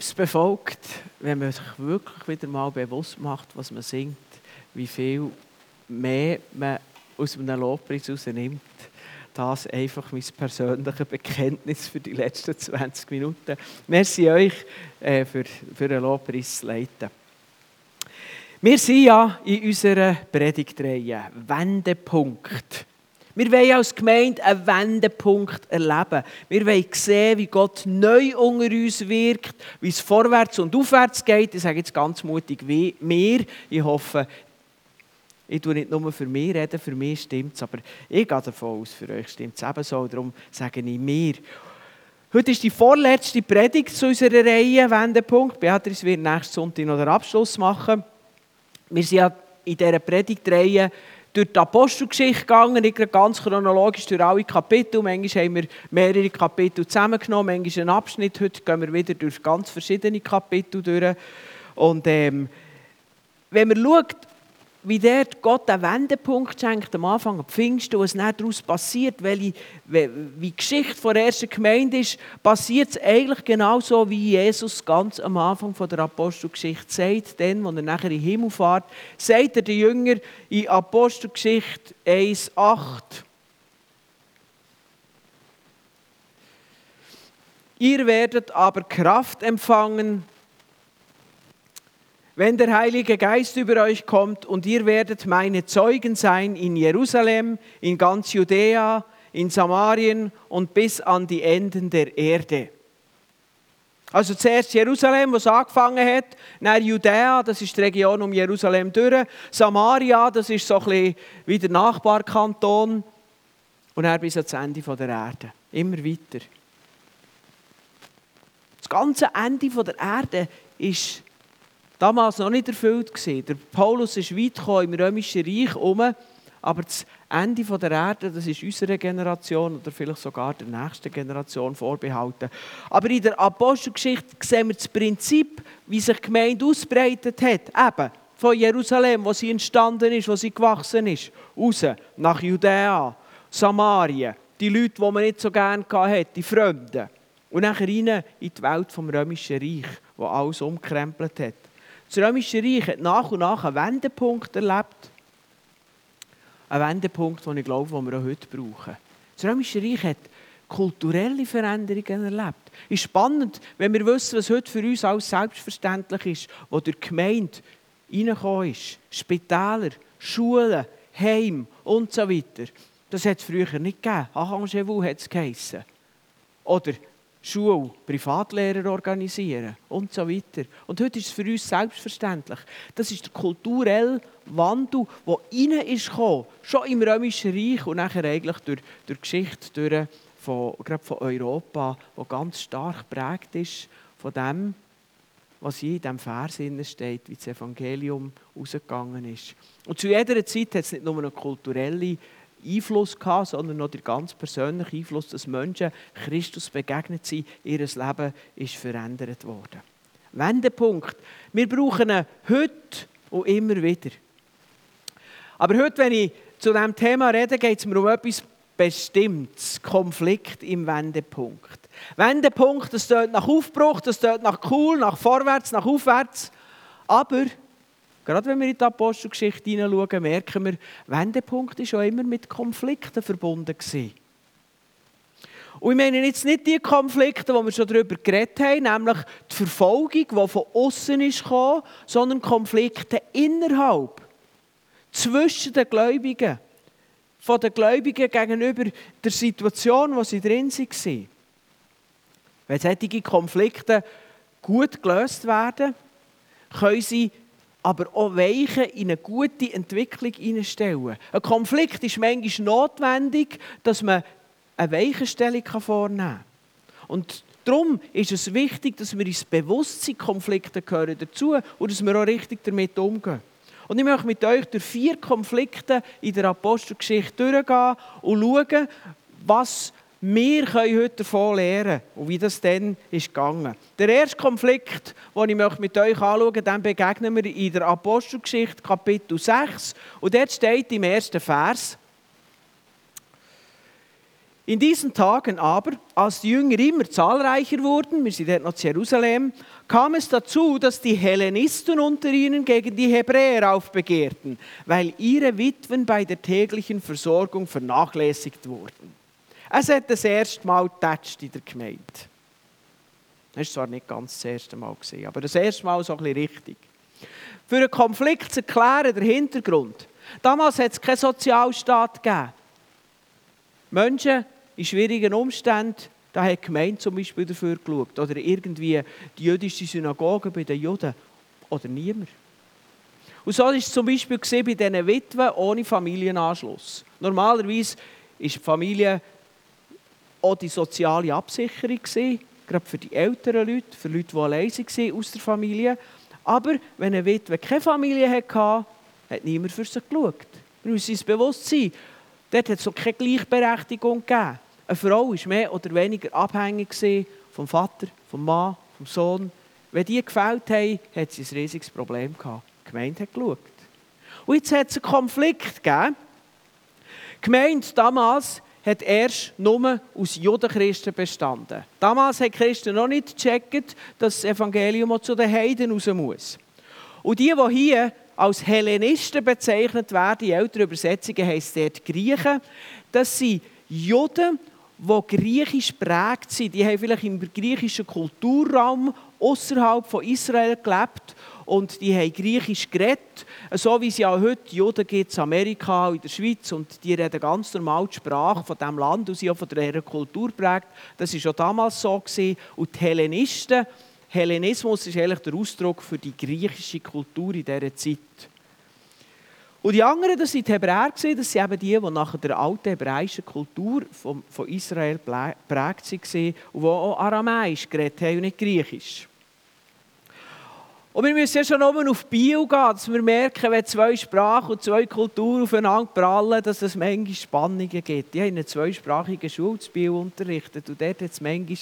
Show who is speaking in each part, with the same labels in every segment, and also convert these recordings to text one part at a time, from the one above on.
Speaker 1: es befolgt, wenn man sich wirklich wieder mal bewusst macht, was man singt, wie viel mehr man aus einem Lobpreis herausnimmt. Das einfach mein persönliches Bekenntnis für die letzten 20 Minuten. Merci euch äh, für, für den Lobpreis leiten. Wir sind ja in unserer Predigtreihe Wendepunkt. Wir wollen als Gemeinde einen Wendepunkt erleben. Wir wollen sehen, wie Gott neu unter uns wirkt, wie es vorwärts und aufwärts geht. Ich sage jetzt ganz mutig wie mir. Ich hoffe, ich tue nicht nur für mich reden, für mich stimmt es, aber ich gehe davon aus, für euch stimmt es ebenso. Darum sage ich mir. Heute ist die vorletzte Predigt zu unserer Reihe Wendepunkt. Beatrice wird nächsten Sonntag noch den Abschluss machen. Wir sind ja in dieser Predigtreihe durch die Apostelgeschichte gegangen, nicht ganz chronologisch durch alle Kapitel. Manchmal haben wir mehrere Kapitel zusammengenommen, manchmal einen Abschnitt. Heute gehen wir wieder durch ganz verschiedene Kapitel durch. Und ähm, wenn man schaut, wie dort Gott einen Wendepunkt schenkt, am Anfang am Pfingsten, was dann daraus passiert, welche, wie die Geschichte der ersten Gemeinde ist, passiert es eigentlich genauso, wie Jesus ganz am Anfang von der Apostelgeschichte sagt, dann, als er nachher in den Himmel fährt, sagt er den Jünger in Apostelgeschichte 1,8 Ihr werdet aber Kraft empfangen, wenn der Heilige Geist über euch kommt und ihr werdet meine Zeugen sein in Jerusalem, in ganz Judäa, in Samarien und bis an die Enden der Erde. Also zuerst Jerusalem, wo es angefangen hat, dann Judäa, das ist die Region um Jerusalem durch, Samaria, das ist so ein bisschen wie der Nachbarkanton und dann bis ans Ende der Erde. Immer weiter. Das ganze Ende der Erde ist damals noch nicht erfüllt. Der Paulus ist weit im römischen Reich um, aber das Ende der Erde, das ist unserer Generation oder vielleicht sogar der nächsten Generation vorbehalten. Aber in der Apostelgeschichte sehen wir das Prinzip, wie sich die Gemeinde ausbreitet hat. Eben von Jerusalem, wo sie entstanden ist, wo sie gewachsen ist, raus nach Judäa, Samarien, die Leute, die man nicht so gerne hatte, die Fremden. Und nachher rein in die Welt vom römischen Reich, wo alles umkrempelt hat. Das Römische Reich hat nach und nach einen Wendepunkt erlebt. Ein Wendepunkt, den ich glaube, den wir auch heute brauchen. Das Römische Reich hat kulturelle Veränderungen erlebt. Es ist spannend, wenn wir wissen, was heute für uns alles selbstverständlich ist, wo die Gemeinde reingekommen ist. Spitäler, Schulen, Heim und so weiter. Das hat es früher nicht gegeben. Arrangez-vous hat es geheissen. Oder Schule, Privatlehrer organisieren und so weiter. Und heute ist es für uns selbstverständlich. Das ist der kulturelle Wandel, der rein ist gekommen, schon im Römischen Reich und nachher eigentlich durch, durch die Geschichte durch von, gerade von Europa, wo ganz stark geprägt ist von dem, was hier in diesem Vers steht, wie das Evangelium ausgegangen ist. Und zu jeder Zeit hat es nicht nur eine kulturelle Einfluss gehabt, sondern noch der ganz persönliche Einfluss, dass Menschen Christus begegnet sind, ihr Leben ist verändert worden. Wendepunkt. Wir brauchen ihn heute und immer wieder. Aber heute, wenn ich zu diesem Thema rede, geht es mir um etwas Bestimmtes. Konflikt im Wendepunkt. Wendepunkt, das tut nach Aufbruch, das tut nach cool, nach vorwärts, nach aufwärts. Aber Gerade wenn wir in die Apostelgeschichte hineinschauen, merken wir, Wendepunkt war schon immer mit Konflikten verbunden. Gewesen. Und ich meine jetzt nicht die Konflikte, die wir schon darüber geredet haben, nämlich die Verfolgung, die von außen ist sondern Konflikte innerhalb, zwischen den Gläubigen, von den Gläubigen gegenüber der Situation, in der sie drin waren. Wenn solche Konflikte gut gelöst werden, können sie aber auch Weichen in eine gute Entwicklung hineinstellen. Ein Konflikt ist manchmal notwendig, dass man eine Weichenstellung vornehmen kann. Und darum ist es wichtig, dass wir uns bewusst sind, Konflikte gehören dazu und dass wir auch richtig damit umgehen. Und ich möchte mit euch durch vier Konflikte in der Apostelgeschichte durchgehen und schauen, was wir können heute davon lernen und wie das dann ist gegangen. Der erste Konflikt, den ich mit euch anschauen möchte, begegnen wir in der Apostelgeschichte Kapitel 6 und dort steht im ersten Vers, In diesen Tagen aber, als die Jünger immer zahlreicher wurden, wir sind dort noch zu Jerusalem, kam es dazu, dass die Hellenisten unter ihnen gegen die Hebräer aufbegehrten, weil ihre Witwen bei der täglichen Versorgung vernachlässigt wurden. Es hat das erste Mal getatscht in der Gemeinde. Das war zwar nicht ganz das erste Mal, aber das erste Mal so ein bisschen richtig. Für einen Konflikt zu erklären, der Hintergrund. Damals hat es keinen Sozialstaat gegeben. Menschen in schwierigen Umständen, da hat die Gemeinde zum Beispiel dafür geschaut. Oder irgendwie die jüdische Synagoge bei den Juden. Oder niemand. Und so war es zum Beispiel bei diesen Witwen ohne Familienanschluss. Normalerweise ist die Familie auch die soziale Absicherung, gewesen, gerade für die älteren Leute, für Leute, die allein waren aus der Familie. Aber wenn eine Witwe keine Familie hatte, hat niemand für sie geschaut. Wir müssen uns bewusst sein, dort hat es auch keine Gleichberechtigung gegeben. Eine Frau war mehr oder weniger abhängig vom Vater, vom Mann, vom Sohn. Wenn die gefällt haben, hat sie ein riesiges Problem gehabt. Die Gemeinde hat geschaut. Und jetzt hat es einen Konflikt gegeben. Die Gemeinde damals hat erst nur aus Judenchristen bestanden. Damals haben Christen noch nicht gecheckt, dass das Evangelium auch zu den Heiden raus muss. Und die, die hier als Hellenisten bezeichnet werden, in älteren Übersetzungen heisst dort Griechen, das sind Juden, die griechisch prägt sind. Die haben vielleicht im griechischen Kulturraum außerhalb von Israel gelebt und die haben Griechisch geredet, so wie es ja heute Juden gibt in Amerika in der Schweiz und die reden ganz normal die Sprache von diesem Land und sind auch von dieser Kultur prägt. Das war schon damals so. Gewesen. Und die Hellenisten, Hellenismus ist eigentlich der Ausdruck für die griechische Kultur in dieser Zeit. Und die anderen, das waren die Hebräer, das sind eben die, die nach der alten hebräischen Kultur von, von Israel geprägt waren und die auch Aramäisch geredet haben und nicht Griechisch. Und wir müssen ja schon oben auf Bio gehen, dass wir merken, wenn zwei Sprachen und zwei Kulturen aufeinander prallen, dass es manchmal Spannungen gibt. Ich habe in einer zweisprachigen Schule zu Bio unterrichtet und dort hat es manchmal,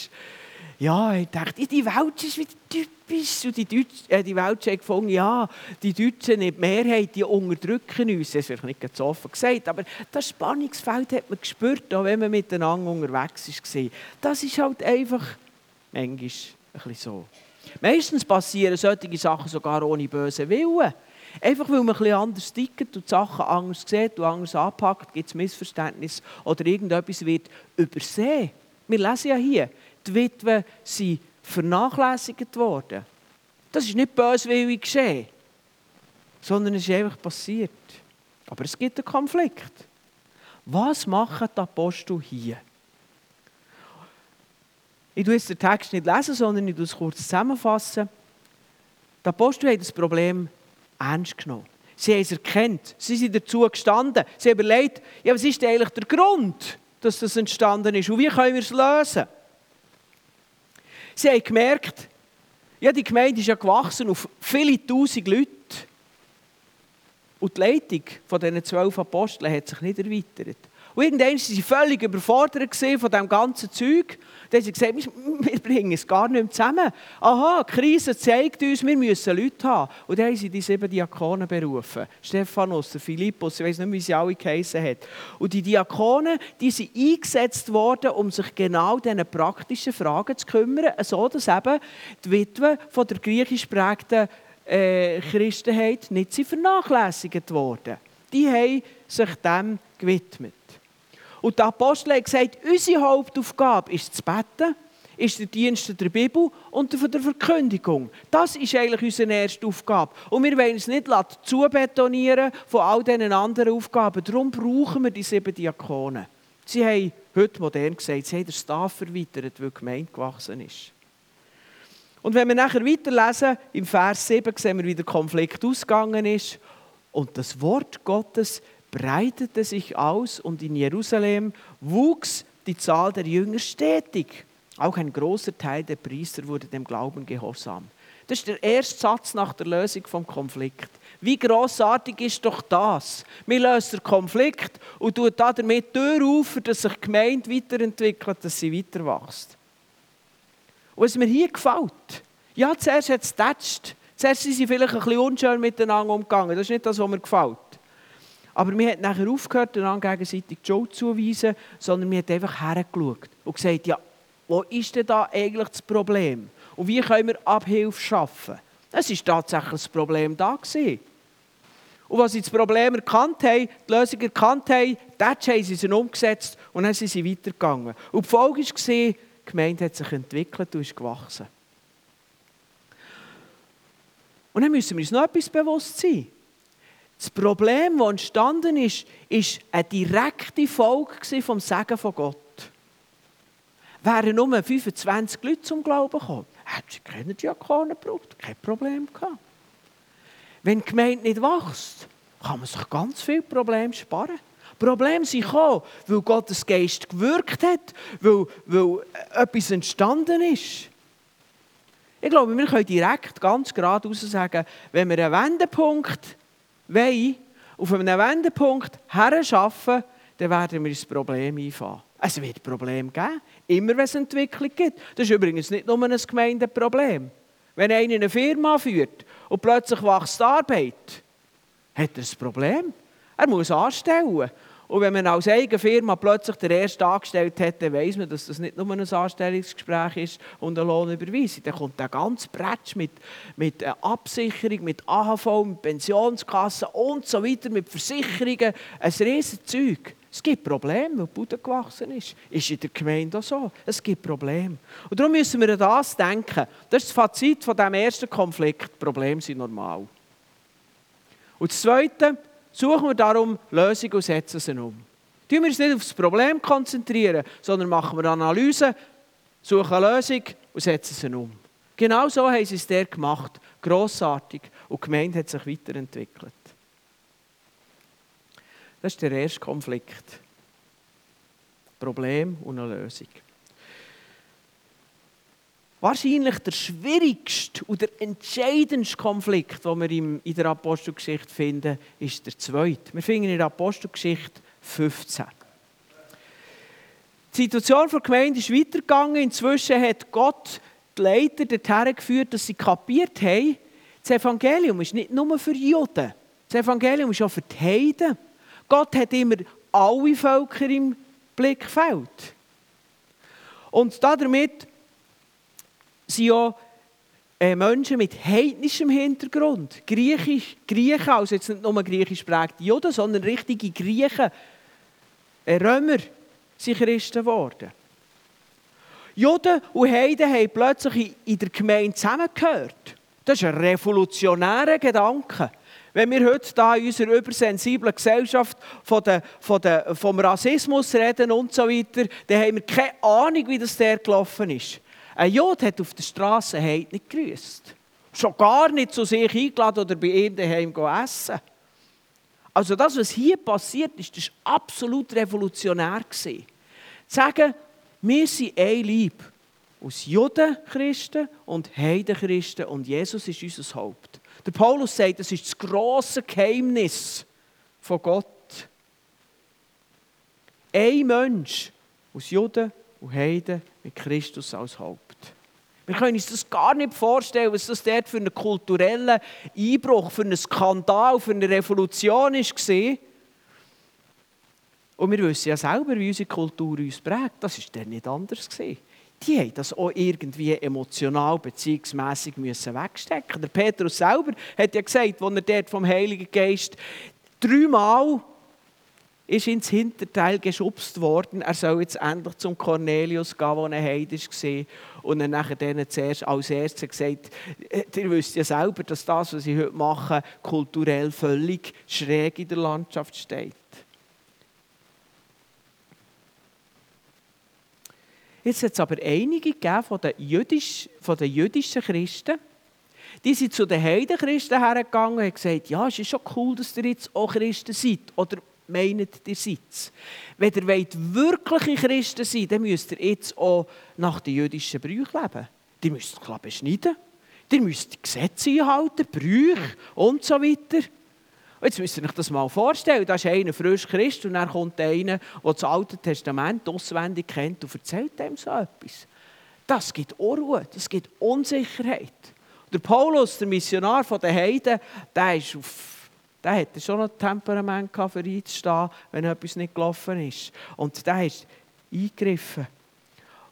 Speaker 1: ja, ich dachte, die Welt ist wieder typisch. Und die, Deutsch, äh, die Welt hat gefunden, ja, die Deutschen, die Mehrheit, die unterdrücken uns. Das ist nicht ganz offen gesagt, aber das Spannungsfeld hat man gespürt, auch wenn man miteinander unterwegs war. Das ist halt einfach manchmal ein bisschen so. Meistens passieren solche Sachen sogar ohne bösen Willen. Einfach weil man etwas anders tickt und die Sachen anders sieht und anders anpackt, gibt es Missverständnis oder irgendetwas wird übersehen. Wir lesen ja hier, die Witwen sind vernachlässigt worden. Das ist nicht böswillig geschehen, sondern es ist einfach passiert. Aber es gibt einen Konflikt. Was machen die Apostel hier? Ich lese den Text nicht lesen, sondern ich es kurz zusammenfassen. Die Apostel haben das Problem ernst genommen. Sie haben es erkannt. Sie sind dazu gestanden. Sie haben überlegt, ja, was ist eigentlich der Grund, dass das entstanden ist und wie können wir es lösen? Sie haben gemerkt, ja, die Gemeinde ist ja gewachsen auf viele tausend Leute. Und die Leitung von diesen zwölf Aposteln hat sich nicht erweitert. Und irgendwann waren sie völlig überfordert von diesem ganzen Zeug. Dann haben sie gesagt, wir bringen es gar nicht mehr zusammen. Aha, die Krise zeigt uns, wir müssen Leute haben. Und dann haben sie die sieben Diakonen berufen. Stephanus, der Philippus, ich weiß nicht, wie sie alle geheissen haben. Und die Diakonen, die sind eingesetzt worden, um sich genau diesen praktischen Fragen zu kümmern, so dass eben die Witwe von der griechisch prägten äh, Christenheit nicht vernachlässigt worden. Die haben sich dem gewidmet. Und der Apostel hat gesagt, unsere Hauptaufgabe ist zu beten, ist der Dienst der Bibel und der Verkündigung. Das ist eigentlich unsere erste Aufgabe. Und wir wollen es nicht zubetonieren von all diesen anderen Aufgaben. Darum brauchen wir die sieben Diakonen. Sie haben heute modern gesagt, sie haben den Staff erweitert, weil die Gemeinde gewachsen ist. Und wenn wir nachher weiterlesen, im Vers 7 sehen wir, wie der Konflikt ausgegangen ist. Und das Wort Gottes breitete sich aus und in Jerusalem wuchs die Zahl der Jünger stetig. Auch ein großer Teil der Priester wurde dem Glauben gehorsam. Das ist der erste Satz nach der Lösung vom Konflikt. Wie großartig ist doch das? Wir lösen den Konflikt und tun damit die Tür auf, dass sich die Gemeinde weiterentwickelt, dass sie weiter wächst. Und was mir hier gefällt, ja, zuerst hat es getatscht. Zuerst sind sie vielleicht ein bisschen unschön miteinander umgegangen. Das ist nicht das, was mir gefällt. Aber wir hat nachher aufgehört, einander gegenseitig die Schuld zuweisen, sondern wir hat einfach hergeschaut und gesagt, ja, wo ist denn da eigentlich das Problem? Und wie können wir Abhilfe schaffen? Es ist tatsächlich das Problem da gewesen. Und als sie das Problem erkannt haben, die Lösung erkannt haben, dann haben sie sie umgesetzt und dann sind sie weitergegangen. Und die Folge war, die Gemeinde hat sich entwickelt und ist gewachsen. Und dann müssen wir uns noch etwas bewusst sein. Das Problem, das entstanden ist, ist eine direkte Folge vom Segen von Gott. Wären nur 25 Leute zum Glauben gekommen, hätten sie keine Diakonen gebraucht, kein Problem gehabt. Wenn die Gemeinde nicht wächst, kann man sich ganz viele Probleme sparen. Probleme sind gekommen, weil Gottes Geist gewirkt hat, weil, weil etwas entstanden ist. Ich glaube, wir können direkt ganz geradeaus sagen, wenn wir einen Wendepunkt wollen, auf einen Wendepunkt herschaffen, dann werden wir das Problem einfahren. Es wird Probleme geben, immer wenn es Entwicklung gibt. Das ist übrigens nicht nur ein Gemeindeproblem. Wenn einer eine Firma führt und plötzlich wächst die Arbeit, hat er ein Problem. Er muss anstellen. Und wenn man als eigene Firma plötzlich den ersten angestellt hat, dann weiss man, dass das nicht nur ein Anstellungsgespräch ist und eine Lohnüberweisung. Dann kommt der ganze Bretsch mit, mit Absicherung, mit AHV, mit Pensionskassen und so weiter, mit Versicherungen. Ein riesiges Zeug. Es gibt Probleme, weil die Bude gewachsen ist. Ist in der Gemeinde auch so. Es gibt Probleme. Und darum müssen wir an das denken. Das ist das Fazit von diesem ersten Konflikt. Probleme sind normal. Und das Zweite, suchen wir darum Lösungen und setzen sie um. Tun wir uns nicht auf das Problem konzentrieren, sondern machen wir Analyse, suchen eine Lösung und setzen sie um. Genau so haben sie es der gemacht. Grossartig. Und die Gemeinde hat sich weiterentwickelt. Das ist der erste Konflikt. Problem und eine Lösung. Wahrscheinlich der schwierigste und der entscheidendste Konflikt, den wir in der Apostelgeschichte finden, ist der zweite. Wir finden in der Apostelgeschichte 15. Die Situation der Gemeinde ist weitergegangen. Inzwischen hat Gott die Leiter dorthin geführt, dass sie kapiert haben, das Evangelium ist nicht nur für Juden. Das Evangelium ist auch für die Heiden. Gott hat immer alle Völker im Blickfeld. Und damit sind ja äh, Menschen mit heidnischem Hintergrund. Griechisch, Griechen, also jetzt nicht nur griechisch prägte Juden, sondern richtige Griechen, äh, Römer, sind Christen geworden. Juden und Heiden haben plötzlich in der Gemeinde zusammengehört. Das ist ein revolutionärer Gedanke. Wenn wir heute da in unserer übersensiblen Gesellschaft von der, von der, vom Rassismus reden und so weiter, dann haben wir keine Ahnung, wie das der gelaufen ist. Ein Jod hat auf der Straße nicht grüßt. Schon gar nicht zu sich eingeladen oder bei ihm daheim essen. Also das, was hier passiert ist, war absolut revolutionär. Zu sagen, wir sind ein Lieb. Aus Judenchristen und Heidenchristen und Jesus ist unser Haupt. Der Paulus sagt, das ist das grosse Geheimnis von Gott. Ein Mensch aus Juden und Heiden mit Christus als Haupt. Wir können uns das gar nicht vorstellen, was das dort für einen kulturellen Einbruch, für einen Skandal, für eine Revolution war. Und wir wissen ja selber, wie unsere Kultur uns prägt. Das war dann nicht anders. Die haben das auch irgendwie emotional beziehungsmässig wegstecken Der Petrus selber hat ja gesagt, als er dort vom Heiligen Geist dreimal ist ins Hinterteil geschubst worden. Er soll jetzt endlich zum Cornelius gehen, wo er Heid war. Und dann nachher denen zuerst als erstes gesagt, äh, ihr wisst ja selber, dass das, was ich heute mache, kulturell völlig schräg in der Landschaft steht. Jetzt hat es aber einige von den, jüdisch, von den jüdischen Christen, die sind zu den Heidenchristen hergegangen und haben gesagt, ja, es ist schon cool, dass ihr jetzt auch Christen seid. Oder meint ihr seid. Wenn ihr wollt, wirkliche Christen sein dann müsst ihr jetzt auch nach den jüdischen Brüchen leben. Die müsst klar beschneiden. Ihr müsst Gesetze einhalten, Brüche und so weiter. Jetzt müsst ihr euch das mal vorstellen. Da ist einer frisch Christ und dann kommt einer, der das Alte Testament auswendig kennt und erzählt ihm so etwas. Das gibt Unruhe, das gibt Unsicherheit. Der Paulus, der Missionar der Heiden, der ist auf der hatte schon noch Temperament für einzustehen, wenn etwas nicht gelaufen ist. Und der ist eingegriffen.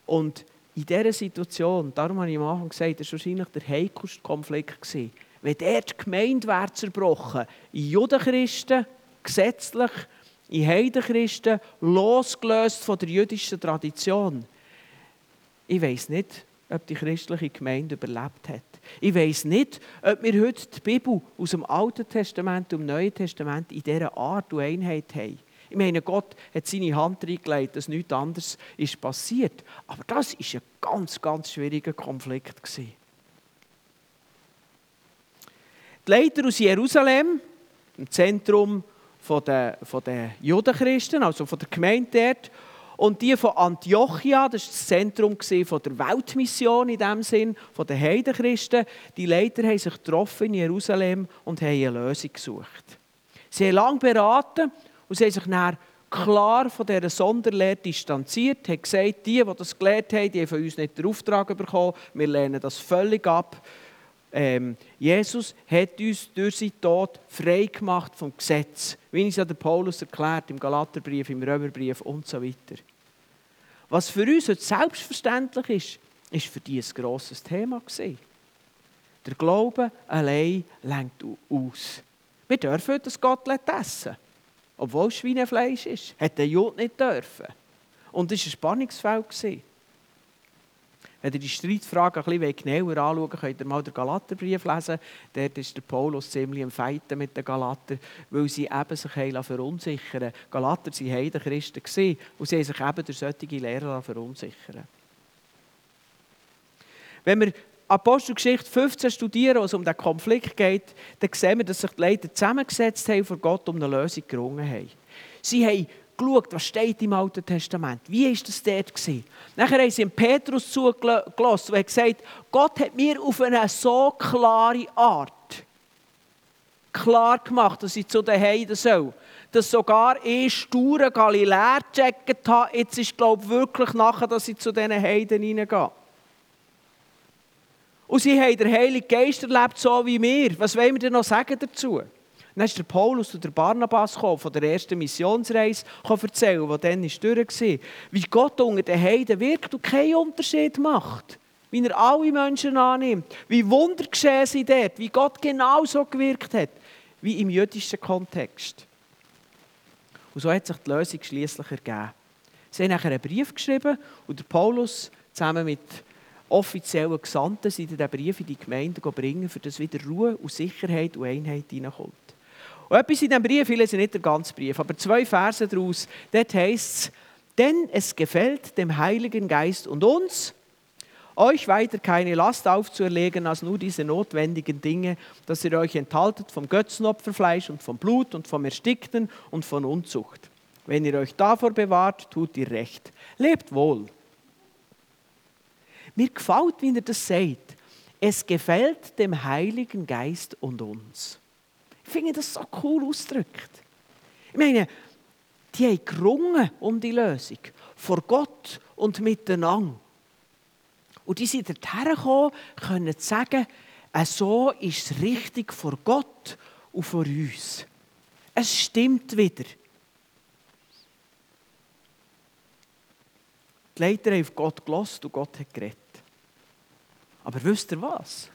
Speaker 1: Und in dieser Situation, darum habe ich am Anfang gesagt, das war wahrscheinlich der heikelste Konflikt. Wenn dort die Gemeinde wäre zerbrochen, in Judenchristen, gesetzlich, in Heidenchristen, losgelöst von der jüdischen Tradition. Ich weiß nicht, ob die christliche Gemeinde überlebt hat. Ich weiß nicht, ob wir heute die Bibel aus dem Alten Testament und dem Neuen Testament in dieser Art und Einheit haben. Ich meine, Gott hat seine Hand reingelegt, dass nichts anderes ist passiert. Aber das war ein ganz, ganz schwieriger Konflikt. Die Leiter aus Jerusalem, im Zentrum der, der Judenchristen, also von der Gemeinde dort, und die von Antiochia, das war das Zentrum der Weltmission in dem Sinn, von den Heidenchristen, die Leiter haben sich getroffen in Jerusalem und haben eine Lösung gesucht. Sie haben lange beraten und sie haben sich dann klar von dieser Sonderlehre distanziert, haben gesagt, die, die das gelehrt haben, die haben von uns nicht den Auftrag bekommen, wir lehnen das völlig ab. Ähm, Jesus hat uns durch seinen Tod frei gemacht vom Gesetz, wie es ja der Paulus erklärt im Galaterbrief, im Römerbrief und so weiter. Was für uns heute selbstverständlich ist, ist für die ein grosses Thema gewesen. Der Glaube allein lenkt aus. Wir dürfen das Gott essen obwohl es Schweinefleisch ist. Hat der Jud nicht dürfen. Und es war ein Spannungsfeld. Wenn ihr die Streitfrage bisschen genauer anschauen könnt ihr mal den Galaterbrief lesen. Dort ist der Paulus ziemlich im Feiten mit den Galater, weil sie eben sich verunsichern Galater waren Heiden Christen und sie haben sich eben durch solche Lehrer verunsichern Wenn wir Apostelgeschichte 15 studieren, wo es um den Konflikt geht, dann sehen wir, dass sich die Leiter zusammengesetzt haben vor Gott um eine Lösung gerungen haben. Sie haben geschaut, was steht im Alten Testament. Wie war das dort? Gewesen? Nachher haben sie Petrus zugelassen und gesagt, Gott hat mir auf eine so klare Art klar gemacht, dass ich zu den Heiden soll. Dass sogar ich sture Galiläer gecheckt habe, jetzt ist glaube ich wirklich nachher, dass ich zu diesen Heiden hineingehe. Und sie haben den Heiligen Geist erlebt, so wie wir. Was wollen wir denn noch sagen dazu? Dann ist der Paulus und der Barnabas von der ersten Missionsreise erzählen, die dann durch war. Wie Gott unter den Heiden wirkt und keinen Unterschied macht. Wie er alle Menschen annimmt. Wie Wunder geschehen sind dort. Wie Gott genauso gewirkt hat. Wie im jüdischen Kontext. Und so hat sich die Lösung schließlich ergeben. Sie haben nachher einen Brief geschrieben und der Paulus zusammen mit offiziellen Gesandten sind diesen Brief in die Gemeinde bringen, für das wieder Ruhe und Sicherheit und Einheit hineinkommt. Und etwas in diesem Brief, ich lese nicht den ganzen Brief, aber zwei Verse daraus, dort heißt es, denn es gefällt dem Heiligen Geist und uns, euch weiter keine Last aufzuerlegen als nur diese notwendigen Dinge, dass ihr euch enthaltet vom Götzenopferfleisch und vom Blut und vom Erstickten und von Unzucht. Wenn ihr euch davor bewahrt, tut ihr recht. Lebt wohl. Mir gefällt, wie er das sagt. Es gefällt dem Heiligen Geist und uns. Ich finde das so cool ausgedrückt. Ich meine, die haben gerungen um die Lösung. Vor Gott und miteinander. Und die sind dorthin gekommen, können sagen, so ist es richtig vor Gott und vor uns. Es stimmt wieder. Die Leiter haben auf Gott gelost und Gott hat geredet. Aber wisst ihr was?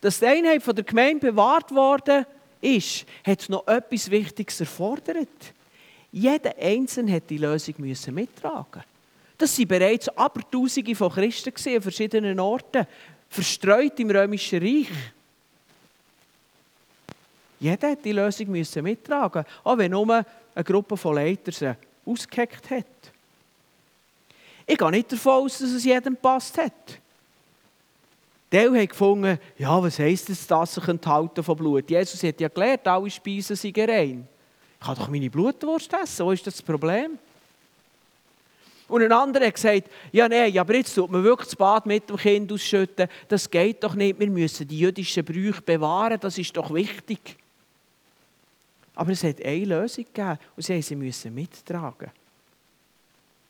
Speaker 1: Dass die Einheit von der Gemeinde bewahrt worden ist, hat noch etwas Wichtiges erfordert. Jeder Einzelne hat die Lösung müssen mittragen. Das waren bereits Abertausende von Christen an verschiedenen Orten, verstreut im Römischen Reich. Jeder hat die Lösung müssen mittragen, auch wenn nur eine Gruppe von Leitern sie ausgeheckt hat. Ich gehe nicht davon aus, dass es jedem passt hat. Teil haben gefunden, ja, was heisst es, dass sich enthalten von Blut? Jesus hat ja gelernt, alle Speisen sind rein. Ich kann doch meine Blutwurst essen, wo ist das Problem? Und ein anderer hat gesagt, ja nein, aber jetzt tut man wirklich das Bad mit dem Kind ausschütten. Das geht doch nicht, wir müssen die jüdischen Brüche bewahren, das ist doch wichtig. Aber es hat eine Lösung gegeben und sie, sie müssen mittragen,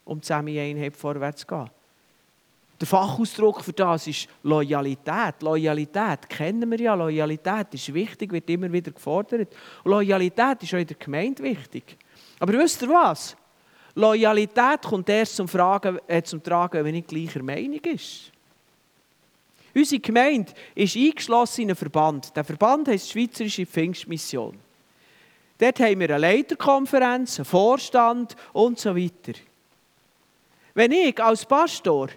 Speaker 1: um zusammen in Einheit vorwärts zu gehen. Der Fachausdruck für das ist Loyalität. Loyalität kennen wir ja. Loyalität ist wichtig, wird immer wieder gefordert. Loyalität ist auch in der Gemeinde wichtig. Aber wisst ihr was? Loyalität kommt erst zum, Fragen, äh, zum Tragen, wenn man gleicher Meinung ist. Unsere Gemeinde ist eingeschlossen in einen Verband. Der Verband heißt Schweizerische Pfingstmission. Dort haben wir eine Leiterkonferenz, einen Vorstand und so weiter. Wenn ich als Pastor,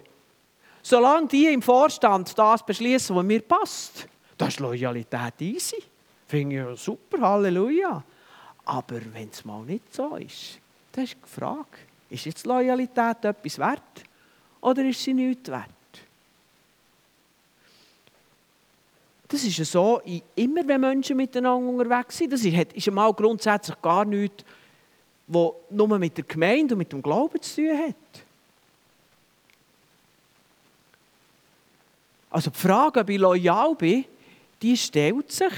Speaker 1: solange die im Vorstand das beschließen, was mir passt, das ist Loyalität easy. Finde ich super, Halleluja. Aber wenn es mal nicht so ist, dann ist die Frage, ist jetzt Loyalität etwas wert oder ist sie nichts wert? Das ist ja so, immer wenn Menschen miteinander unterwegs sind, das ist, ist einmal grundsätzlich gar nichts, was nur mit der Gemeinde und mit dem Glauben zu tun hat. Also die Frage, ob ich loyal bin, die stellt sich,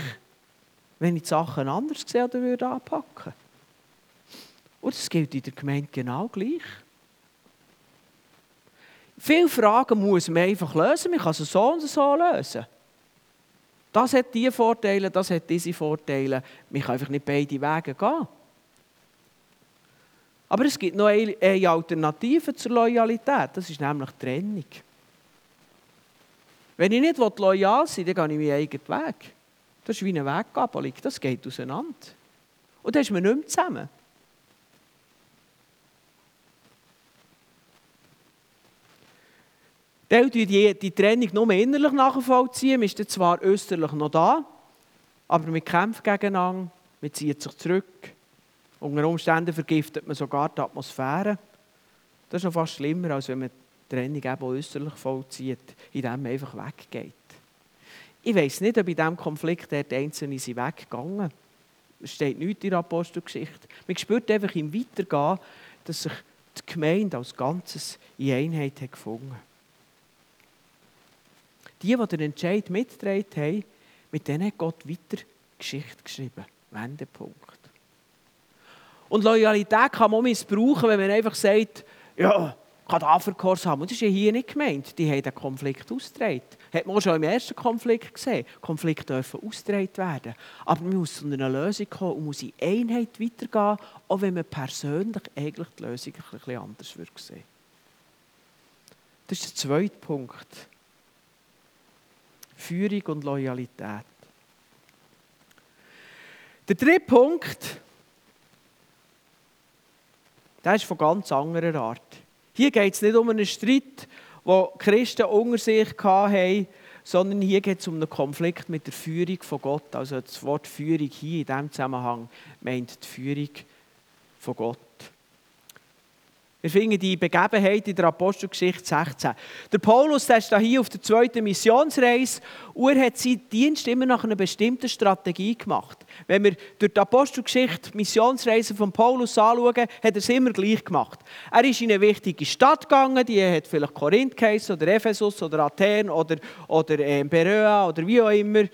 Speaker 1: wenn ich die Sachen anders sehe oder würde anpacken. Und das gilt in der Gemeinde genau gleich. Viele Fragen muss man einfach lösen. Man kann sie so und so lösen. Das hat diese Vorteile, das hat diese Vorteile. Man kann einfach nicht beide Wege gehen. Aber es gibt noch eine Alternative zur Loyalität. Das ist nämlich Trennung. Wenn ich nicht loyal sein will, dann gehe ich meinen eigenen Weg. Das ist wie eine Weggabelung. Das geht auseinander. Und dann ist man nicht mehr zusammen. Teil die, die Trennung nur innerlich nachvollziehen. Man ist zwar österlich noch da, aber man kämpft gegeneinander, man zieht sich zurück. Unter Umständen vergiftet man sogar die Atmosphäre. Das ist noch fast schlimmer, als wenn man Trennung eben äußerlich vollzieht, indem man einfach weggeht. Ich weiß nicht, ob in diesem Konflikt der Einzelne sind weggegangen Es steht nichts in der Apostelgeschichte. Man spürt einfach im Weitergehen, dass sich die Gemeinde als Ganzes in Einheit hat gefunden hat. Die, die den Entscheid mitgetragen haben, mit denen hat Gott weiter Geschichte geschrieben. Wendepunkt. Und Loyalität kann man missbrauchen, wenn man einfach sagt, ja, Kadavergehorsam. Und das ist ja hier nicht gemeint. Die haben den Konflikt ausgetragen. Hat man schon im ersten Konflikt gesehen. Konflikte dürfen ausgetragen werden. Aber man muss zu einer Lösung kommen und muss in Einheit weitergehen, auch wenn man persönlich eigentlich die Lösung ein bisschen anders sehen Das ist der zweite Punkt. Führung und Loyalität. Der dritte Punkt, der ist von ganz anderer Art. Hier geht es nicht um einen Streit, den Christen unter sich hatten, sondern hier geht es um einen Konflikt mit der Führung von Gott. Also das Wort Führung hier in diesem Zusammenhang meint die Führung von Gott. Wir finden die Begebenheit in der Apostelgeschichte 16. Der Paulus der ist hier auf der zweiten Missionsreise und er hat seinen Dienst immer nach einer bestimmten Strategie gemacht. Wenn wir durch die Apostelgeschichte die Missionsreise von Paulus anschauen, hat er es immer gleich gemacht. Er ist in eine wichtige Stadt gegangen, die hat vielleicht Korinth geheißen, oder Ephesus oder Athen oder, oder äh, Berea oder wie auch immer.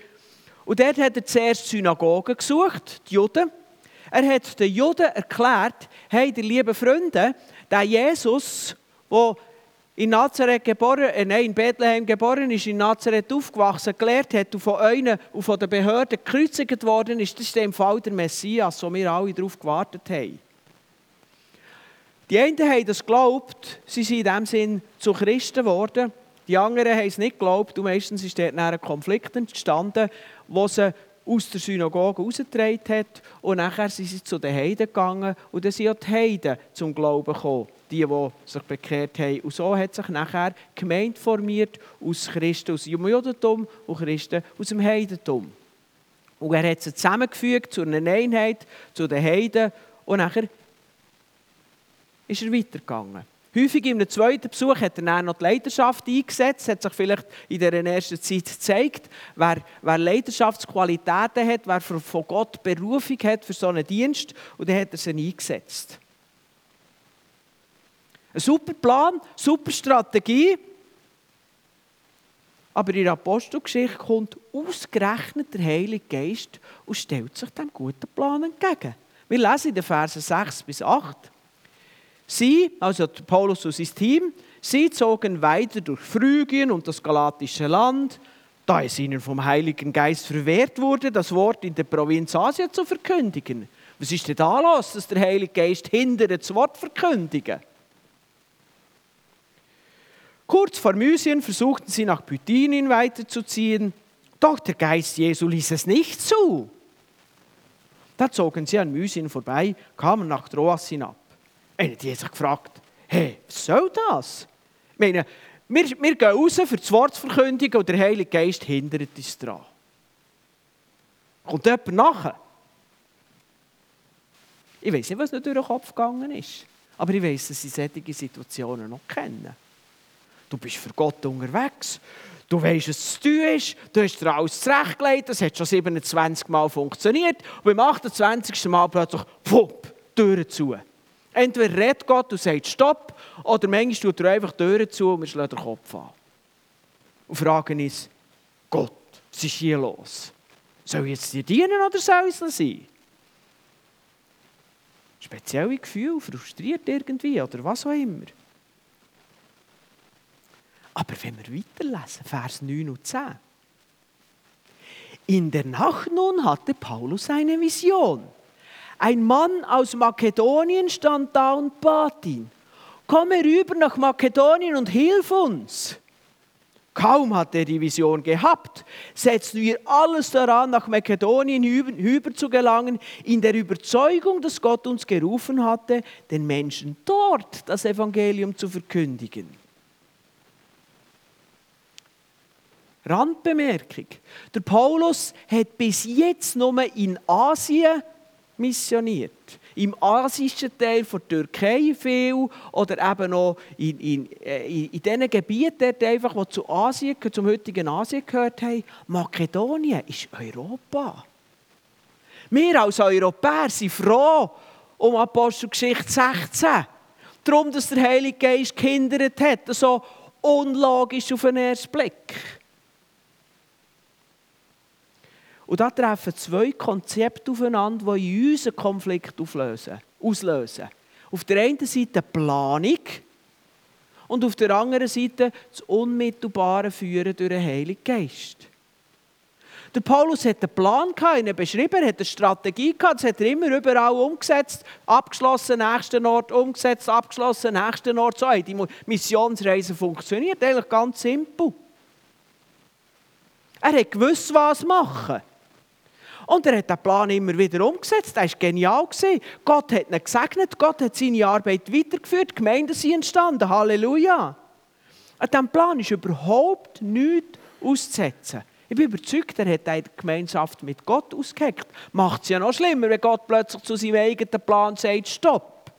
Speaker 1: Und dort hat er zuerst Synagogen gesucht, die Juden. Er hat den Juden erklärt, hey, die lieben Freunde, der Jesus, der in Nazareth geboren, äh, nein, in Bethlehem geboren ist, in Nazareth aufgewachsen, gelehrt hat und von euren und von den Behörden gekreuzigt worden ist, das ist im Fall der Messias, wo wir alle darauf gewartet haben. Die einen haben das geglaubt, sie sind in dem Sinn zu Christen geworden. Die anderen haben es nicht geglaubt und meistens ist dort ein Konflikt entstanden, wo sie aus der Synagoge rausgetragen hat. Und nachher sind sie zu den Heiden gegangen und dann sind auch die Heiden zum Glauben gekommen, die, die sich bekehrt haben. Und so hat sich nachher Gemeinde formiert aus Christen aus dem Judentum und Christen aus dem Heidentum. Und er hat sie zusammengefügt zu einer Einheit, zu den Heiden und nachher ist er weitergegangen. Häufig in einem zweiten Besuch hat er dann noch die Leidenschaft eingesetzt, hat sich vielleicht in der ersten Zeit gezeigt, wer, wer Leidenschaftsqualitäten hat, wer von Gott Berufung hat für so einen Dienst und dann hat er sie eingesetzt. Ein super Plan, super Strategie, aber in der Apostelgeschichte kommt ausgerechnet der Heilige Geist und stellt sich dem guten Plan entgegen. Wir lesen in den Versen 6 bis 8. Sie, also Paulus und sein Team, Sie zogen weiter durch Phrygien und das galatische Land, da es ihnen vom Heiligen Geist verwehrt wurde, das Wort in der Provinz Asien zu verkündigen. Was ist denn da los, dass der Heilige Geist hindert, das Wort verkündigen? Kurz vor Mysien versuchten sie nach Bithynien weiterzuziehen, doch der Geist Jesu ließ es nicht zu. Da zogen sie an Mysien vorbei, kamen nach Troas hinab. Einer die hat sich gefragt, hey, was soll das? Ich meine, wir, wir gehen raus, für das Wort zu verkündigen und der Heilige Geist hindert uns daran. Kommt jemand nachher? Ich weiß nicht, was nicht durch den Kopf gegangen ist. Aber ich weiß, dass sie solche Situationen noch kennen. Du bist für Gott unterwegs. Du weißt, was zu tun ist. Du hast dir alles zurechtgelegt. Das hat schon 27 Mal funktioniert. Und beim 28. Mal plötzlich, pfupp, Türen zu. Entweder redet Gott und sagt Stopp, oder manchmal tut er einfach die Türen zu und wir schlagen den Kopf an. Und fragen uns, Gott, was ist hier los? Soll ich jetzt dir dienen oder soll es sein? Spezielle Gefühle, frustriert irgendwie oder was auch immer. Aber wenn wir weiterlesen, Vers 9 und 10. In der Nacht nun hatte Paulus eine Vision. Ein Mann aus Makedonien stand da und bat ihn, komme rüber nach Makedonien und hilf uns. Kaum hat er die Vision gehabt, setzten wir alles daran, nach Makedonien über zu gelangen, in der Überzeugung, dass Gott uns gerufen hatte, den Menschen dort das Evangelium zu verkündigen. Randbemerkung. Der Paulus hat bis jetzt nur in Asien missioniert. Im asischen Teil der Türkei viel oder eben noch in, in, äh, in, in diesen Gebieten, einfach, die zu Asien, zum heutigen Asien gehört haben. Makedonien ist Europa. Wir als Europäer sind froh um Apostelgeschichte 16. Darum, dass der Heilige Geist gehindert hat. So unlogisch auf den ersten Blick. Und da treffen zwei Konzepte aufeinander, die in uns Konflikt auflösen, auslösen. Auf der einen Seite Planung und auf der anderen Seite das unmittelbare Führen durch den Heiligen Geist. Der Paulus hat einen Plan gehabt, ihn beschrieben, er hat eine Strategie gehabt, das hat er immer überall umgesetzt, abgeschlossen, nächsten Ort umgesetzt, abgeschlossen, nächsten Ort. So die Missionsreise funktioniert eigentlich ganz simpel. Er hat gewusst, was machen. Und er hat den Plan immer wieder umgesetzt. Er war genial. Gott hat ihn gesegnet. Gott hat seine Arbeit weitergeführt. Die Gemeinden sind entstanden. Halleluja. An diesem Plan ist überhaupt nichts auszusetzen. Ich bin überzeugt, er hat eine Gemeinschaft mit Gott ausgeheckt. Macht es ja noch schlimmer, wenn Gott plötzlich zu seinem eigenen Plan sagt, stopp.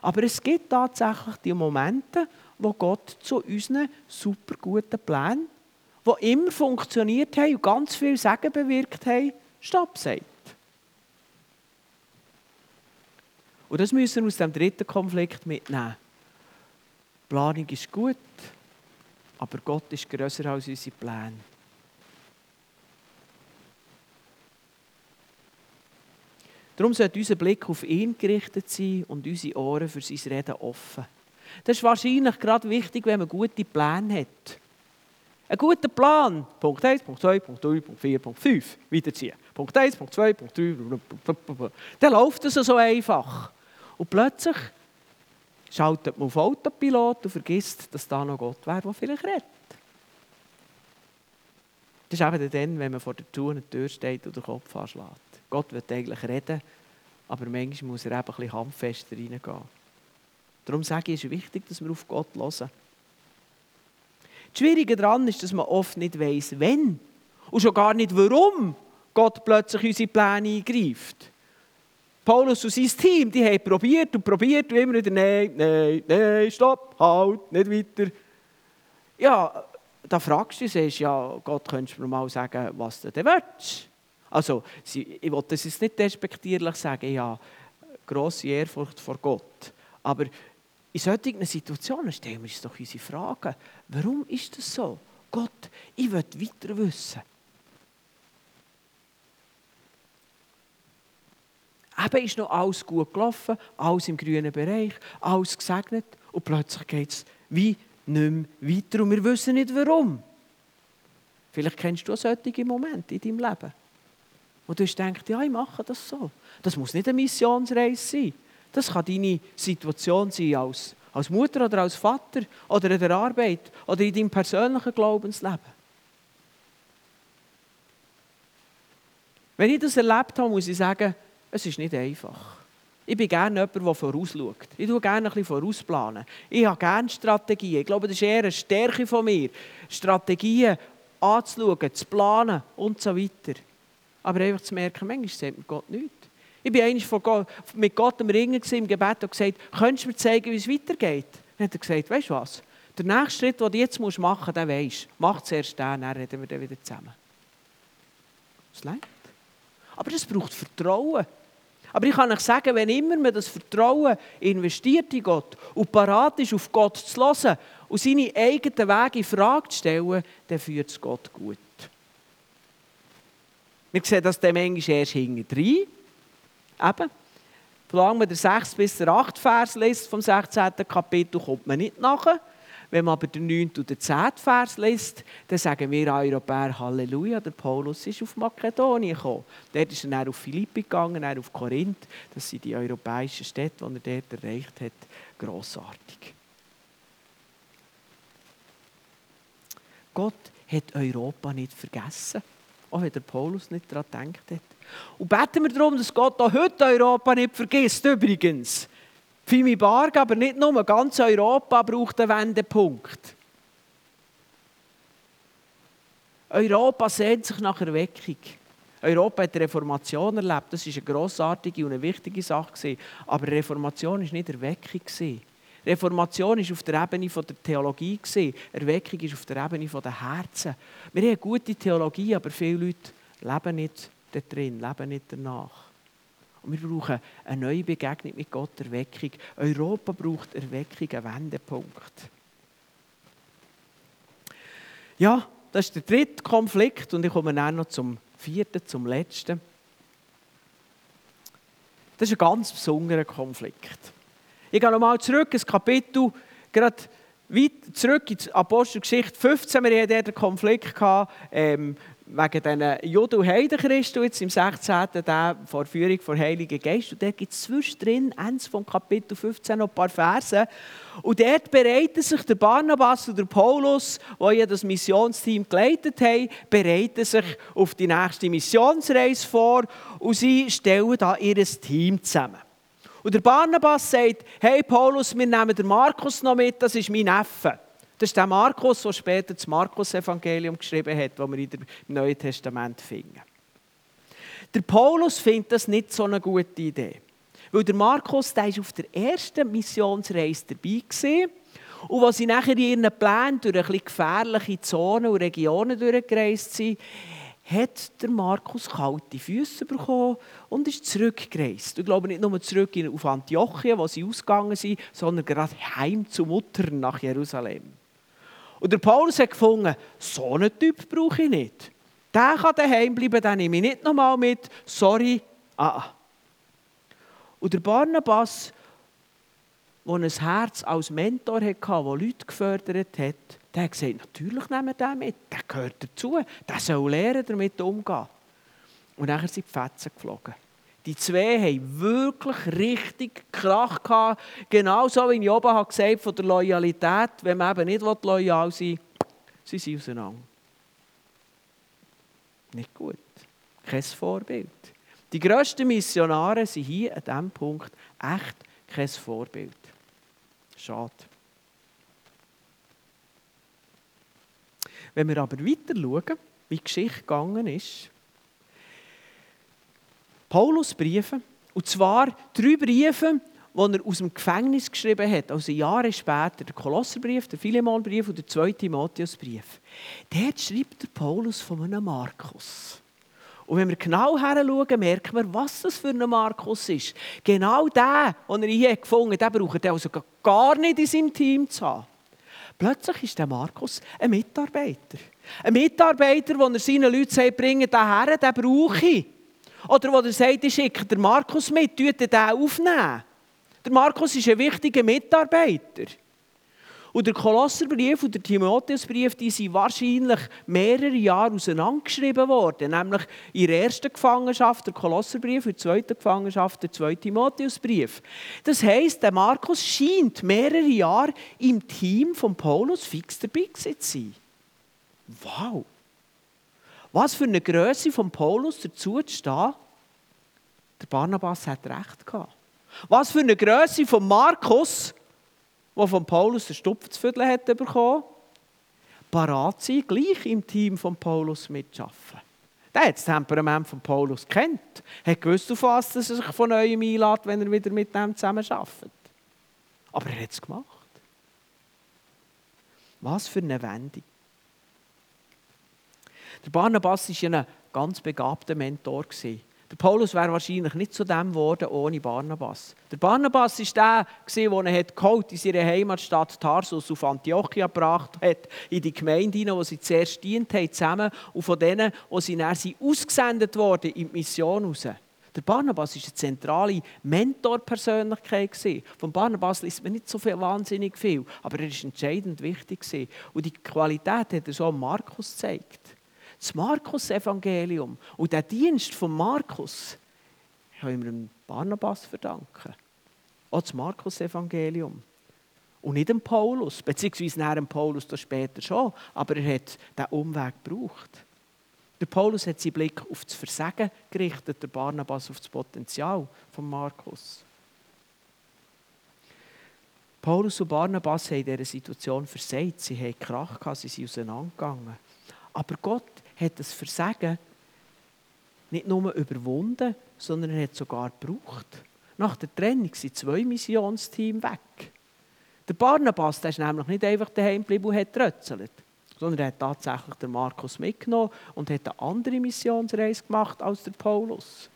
Speaker 1: Aber es gibt tatsächlich die Momente, wo Gott zu unseren super guten Plänen die immer funktioniert haben und ganz viel Segen bewirkt haben, Stopp sagt. Und das müssen wir aus dem dritten Konflikt mitnehmen. Planung ist gut, aber Gott ist grösser als unsere Pläne. Darum sollte unser Blick auf ihn gerichtet sein und unsere Ohren für sein Reden offen. Das ist wahrscheinlich gerade wichtig, wenn man gute Pläne hat. Ein guter Plan. Punkt 1, Punkt 2, Punkt 3, Punkt 4, Punkt 5. Weiterziehen. Punkt 1, Punkt 2, Punkt 3. Dann läuft es so einfach. Und plötzlich schaltet man auf Autopilot und vergisst, dass da noch Gott wäre, der vielleicht redet. Das ist eben dann, wenn man vor der Tür eine Tür steht und den Kopf anschlägt. Gott will eigentlich reden, aber manchmal muss er eben ein bisschen handfester reingehen. Darum sage ich, es ist wichtig, dass wir auf Gott hören. Das Schwierige daran ist, dass man oft nicht weiß, wenn. Und schon gar nicht, warum Gott plötzlich unsere Pläne eingreift. Paulus und sein Team, die haben probiert und probiert und immer wieder, nein, nein, nein, stopp, halt, nicht weiter. Ja, da fragst du dich, ja, Gott, könntest du mir mal sagen, was du denn willst? Also, ich will das jetzt nicht despektierlich sagen, ja, grosse Ehrfurcht vor Gott. Aber in solchen Situationen stellen wir uns doch unsere Fragen. Warum ist das so? Gott, ich will weiter wissen. Eben ist noch alles gut gelaufen, alles im grünen Bereich, alles gesegnet. Und plötzlich geht es wie nicht mehr weiter und wir wissen nicht warum. Vielleicht kennst du solche Momente in deinem Leben. wo du denkst, ja, ich mache das so. Das muss nicht eine Missionsreise sein. Das kann deine Situation sein als, als Mutter oder als Vater oder in der Arbeit oder in deinem persönlichen Glaubensleben. Wenn ich das erlebt habe, muss ich sagen, es ist nicht einfach. Ich bin gerne jemand, der vorausschaut. Ich tue gerne ein bisschen vorausplanen. Ich habe gerne Strategien. Ich glaube, das ist eher eine Stärke von mir. Strategien anzuschauen, zu planen und so weiter. Aber einfach zu merken, manchmal sagt mir Gott nichts. Ich war einmal mit Gott am Ringen im Gebet und gesagt, könntest du mir zeigen, wie es weitergeht? Dann hat er gesagt, weißt du was? Der nächste Schritt, den du jetzt machen musst, den weisst du. Mach zuerst den, dann reden wir dann wieder zusammen. Das reicht. Aber das braucht Vertrauen. Aber ich kann euch sagen, wenn immer man das Vertrauen investiert in Gott und parat ist, auf Gott zu hören und seine eigenen Wege in Frage zu stellen, dann führt es Gott gut. Wir sehen das dann manchmal erst hinten rein. Eben, solange man den 6 bis 8 Vers liest vom 16. Kapitel, kommt man nicht nachher. Wenn man aber den 9. und den 10. Vers liest, dann sagen wir Europäer Halleluja, der Paulus ist auf Makedonien gekommen. Dort ist er dann auf Philippi gegangen, dann auf Korinth. Das sind die europäischen Städte, die er dort erreicht hat. Grossartig. Gott hat Europa nicht vergessen, auch wenn der Paulus nicht daran gedacht hat. Und beten wir darum, dass Gott auch heute Europa nicht vergisst, übrigens. Fimi Barg, aber nicht nur, ganz Europa braucht einen Wendepunkt. Europa sehnt sich nach Erweckung. Europa hat die Reformation erlebt, das war eine grossartige und eine wichtige Sache. Aber Reformation war nicht Erweckung. Reformation war auf der Ebene der Theologie, Erweckung ist auf der Ebene der Herzen. Wir haben gute Theologie, aber viele Leute leben nicht da drin, leben nicht danach. Und wir brauchen eine neue Begegnung mit Gott, Erweckung. Europa braucht Erweckung, einen Wendepunkt. Ja, das ist der dritte Konflikt und ich komme dann noch zum vierten, zum letzten. Das ist ein ganz besonderer Konflikt. Ich gehe nochmal zurück ins Kapitel, gerade weit zurück in die Apostelgeschichte 15. Wir hatten den Konflikt gehabt, ähm, wegen diesen und Heidenchristen, jetzt im 16. Der vor Führung vor Heiligen Geist. Und dort gibt es zwischendrin, Ende vom Kapitel 15, noch ein paar Verse. Und dort bereiten sich der Barnabas und der Paulus, die ja das Missionsteam geleitet haben, bereiten sich auf die nächste Missionsreise vor und sie stellen da ihr Team zusammen. Und der Barnabas sagt, hey Paulus, wir nehmen den Markus noch mit, das ist mein Neffe. Das ist der Markus, der später das Markus-Evangelium geschrieben hat, das wir im Neuen Testament finden. Der Paulus findet das nicht so eine gute Idee. Weil der Markus der ist auf der ersten Missionsreise dabei war. Und als sie nachher in ihren Plänen durch ein bisschen gefährliche Zonen und Regionen durchgereist sind, hat der Markus kalte Füße bekommen und ist zurückgereist. Ich glaube nicht nur zurück auf Antiochien, wo sie ausgegangen sind, sondern gerade heim zu Mutter nach Jerusalem. Und der Paulus hat gefunden, so einen Typ brauche ich nicht. Der kann daheim bleiben, den nehme ich nicht nochmal mit. Sorry. Ah. Und der Barnabas, der ein Herz als Mentor hatte, der Leute gefördert hat, der hat gesagt, natürlich nehmen wir den mit. Der gehört dazu. Der soll lernen, damit umzugehen. Und dann sind die Fetzen geflogen. Die zwei haben wirklich richtig Krach gehabt. Genauso wie ich oben habe von der Loyalität. Wenn man eben nicht loyal sein will, sie sind auseinander. Nicht gut. Kein Vorbild. Die grössten Missionare sind hier an diesem Punkt echt kein Vorbild. Schade. Wenn wir aber weiter schauen, wie die Geschichte gegangen ist, Paulus Briefe. Und zwar drei Briefe, die er aus dem Gefängnis geschrieben hat, also Jahre später. Der Kolosserbrief, der Philemonbrief und der zweite Timotheusbrief. Dort schreibt der Paulus von einem Markus. Und wenn wir genau heranschauen, merken wir, was das für ein Markus ist. Genau der, den er hier gefunden hat, den braucht er also gar nicht in seinem Team zu haben. Plötzlich ist der Markus ein Mitarbeiter. Ein Mitarbeiter, der er seinen Leuten sagt, bringen den her, den brauche ich. Oder wo er sagt, ich schicke Markus mit, tut den aufnehmen. Der Markus ist ein wichtiger Mitarbeiter. Und der Kolosserbrief und der Timotheusbrief, die sind wahrscheinlich mehrere Jahre auseinandergeschrieben worden. Nämlich in der ersten Gefangenschaft der Kolosserbrief, in der zweiten Gefangenschaft der zweite Timotheusbrief. Das heisst, der Markus scheint mehrere Jahre im Team von Paulus fix dabei zu sein. Wow! Was für eine Größe von Paulus dazu zu stehen, der Barnabas hat recht gehabt. Was für eine Größe von Markus, der von Paulus den Stupf zu füdeln hat bekommen, parat sein, gleich im Team von Paulus mitzuschaffen. Der hat das Temperament von Paulus kennt, hat gewusst, auf was er sich von neuem einlädt, wenn er wieder mit dem zusammen arbeitet. Aber er hat es gemacht. Was für eine Wendung. Der Barnabas war ein ganz begabter Mentor. Der Paulus wäre wahrscheinlich nicht zu dem geworden ohne Barnabas. Der Barnabas war der, der er geholt in seine Heimatstadt Tarsus auf Antiochia gebracht hat, in die Gemeinde, wo sie zuerst dient haben, zusammen, und von denen, wo sie dann ausgesendet wurden in die Mission raus. Der Barnabas war eine zentrale Mentorpersönlichkeit. Von Barnabas liest man nicht so viel, wahnsinnig viel, aber er war entscheidend wichtig. Und die Qualität hat er so Markus gezeigt das Markus-Evangelium und der Dienst von Markus können wir dem Barnabas verdanken. Auch das Markus-Evangelium. Und nicht dem Paulus, beziehungsweise nach dem Paulus das später schon, aber er hat diesen Umweg gebraucht. Der Paulus hat seinen Blick auf das Versagen gerichtet, der Barnabas auf das Potenzial von Markus. Paulus und Barnabas haben in dieser Situation versagt. Sie haben Krach gehabt, sie sind auseinandergegangen. Aber Gott hat das Versagen nicht nur überwunden, sondern er hat sogar gebraucht. Nach der Trennung sind zwei Missionsteams weg. Der Barnabas der ist nämlich nicht einfach daheim geblieben und hat trötzelt, sondern er hat tatsächlich den Markus mitgenommen und hat eine andere Missionsreise gemacht als der Paulus.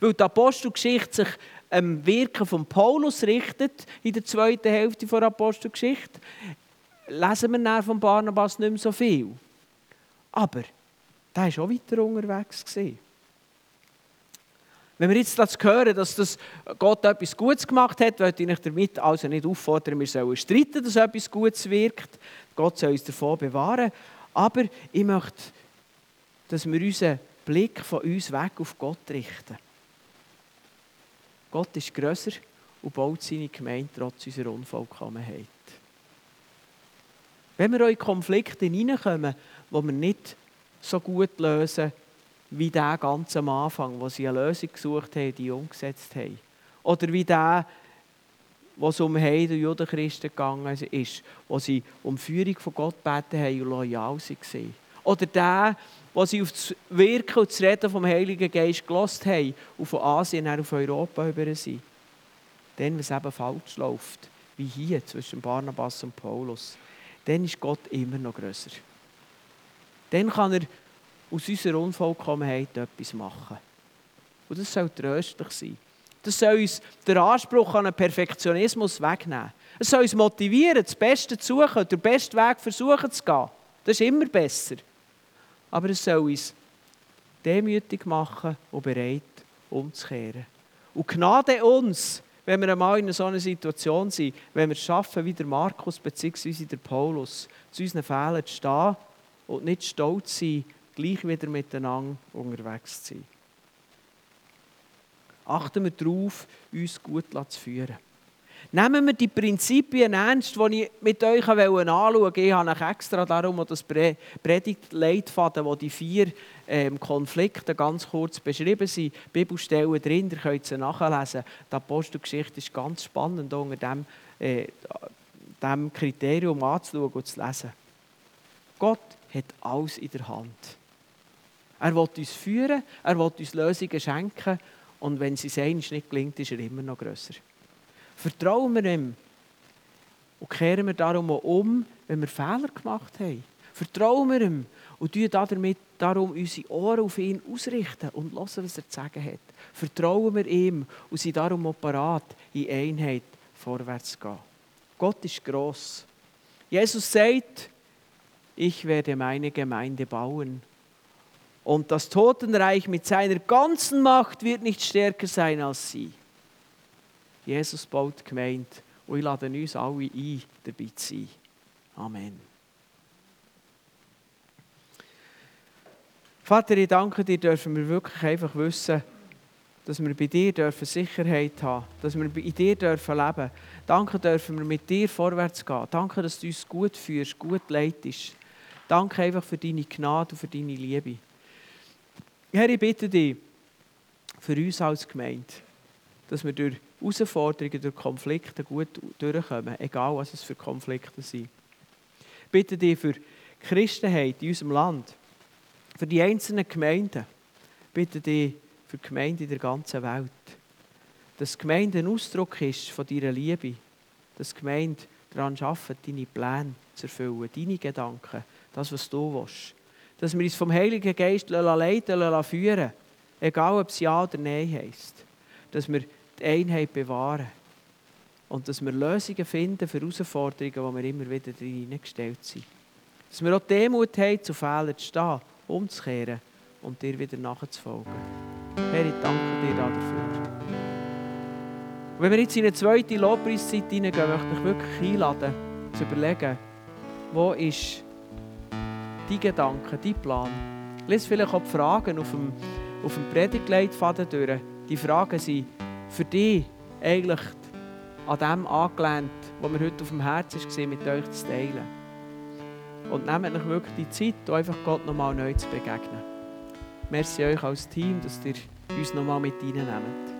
Speaker 1: Weil die Apostelgeschichte sich am Wirken von Paulus richtet, in der zweiten Hälfte der Apostelgeschichte, lesen wir von Barnabas nicht mehr so viel. Aber der war auch weiter unterwegs. Wenn wir jetzt das hören, dass das Gott etwas Gutes gemacht hat, möchte ich euch damit also nicht auffordern, wir sollen streiten, dass etwas Gutes wirkt. Gott soll uns davon bewahren. Aber ich möchte, dass wir unseren Blick von uns weg auf Gott richten. Gott ist grösser und baut seine Gemeinde trotz unserer Unvollkommenheit. Wenn wir in Konflikte hineinkommen, wo wir nicht so gut lösen, wie der ganz am Anfang, wo sie eine Lösung gesucht haben, die umgesetzt haben. Oder wie der, wo es um Heiden und Judenchristen gegangen ist, wo sie um Führung von Gott beten haben und loyal waren. Oder der, wo sie auf das Wirken und das Reden vom Heiligen Geist gelost haben und von Asien auf Europa über sind. Dann, wenn es eben falsch läuft, wie hier zwischen Barnabas und Paulus, dann ist Gott immer noch grösser. Dann kann er aus unserer Unvollkommenheit etwas machen. Und das soll tröstlich sein. Das soll uns den Anspruch an einen Perfektionismus wegnehmen. Es soll uns motivieren, das Beste zu suchen, den besten Weg versuchen zu gehen. Das ist immer besser. Aber es soll uns demütig machen und bereit umzukehren. Und Gnade uns, wenn wir einmal in so einer Situation sind, wenn wir es schaffen, wie der Markus bzw. der Paulus, zu unseren Fehlern zu stehen und nicht stolz sein, gleich wieder miteinander unterwegs zu sein. Achten wir darauf, uns gut zu führen. Nehmen wir die Prinzipien ernst, die ich mit euch anschauen wollte. Ich habe euch extra darum das Predigtleitfaden, wo die vier ähm, Konflikte ganz kurz beschrieben sind, Bibelstellen drin, ihr könnt sie nachlesen. Die Apostelgeschichte ist ganz spannend, unter diesem äh, dem Kriterium anzuschauen und zu lesen. Gott hat alles in der Hand. Er will uns führen, er will uns Lösungen schenken und wenn es uns nicht gelingt, ist er immer noch grösser. Vertrauen wir ihm und kehren wir darum auch um, wenn wir Fehler gemacht haben. Vertrauen wir ihm und tun damit darum unsere Ohren auf ihn ausrichten und hören, was er zu sagen hat. Vertrauen wir ihm und sind darum auch parat, in Einheit vorwärts zu gehen. Gott ist gross. Jesus sagt, ich werde meine Gemeinde bauen. Und das Totenreich mit seiner ganzen Macht wird nicht stärker sein als sie. Jesus baut Gemeinde und ich lade uns alle ein, dabei zu sein. Amen. Vater, ich danke dir, dürfen wir wirklich einfach wissen, dass wir bei dir dürfen Sicherheit haben dass wir in dir dürfen leben Danke dürfen wir mit dir vorwärts gehen. Danke, dass du uns gut führst, gut leitest. Danke einfach für deine Gnade und für deine Liebe. Herr, ich bitte dich für uns als Gemeinde, dass wir durch Herausforderungen, durch Konflikte gut durchkommen, egal was es für Konflikte sind. Ich bitte dich für Christenheit in unserem Land, für die einzelnen Gemeinden, ich bitte dich für die Gemeinde in der ganzen Welt. Dass die Gemeinde ein Ausdruck ist von deiner Liebe. Dass die Gemeinde daran arbeitet, deine Pläne zu erfüllen, deine Gedanken, das, was du willst. Dass wir uns vom Heiligen Geist leiten, führen egal ob es Ja oder Nein heisst. Dass wir die Einheit bewahren und dass wir Lösungen finden für Herausforderungen, wo wir immer wieder hineingestellt sind. Dass wir auch Demut haben, zu Fehlern zu stehen, umzukehren und dir wieder nachzufolgen. Herr, ich danke dir dafür. Und wenn wir jetzt in eine zweite Lobpreiszeit hineingehen, möchte ich wirklich einladen, zu überlegen, wo ist dein Gedanke, dein Plan? Lies vielleicht auch die Fragen auf dem, auf dem Predigtleitfaden durch. Die Fragen sind für dich eigentlich an dem angelehnt, was mir heute auf dem Herzen war, mit euch zu teilen. Und nehmt euch wirklich die Zeit, einfach Gott nochmal neu zu begegnen. Merci euch als Team, dass ihr uns nochmal mit reinnehmen.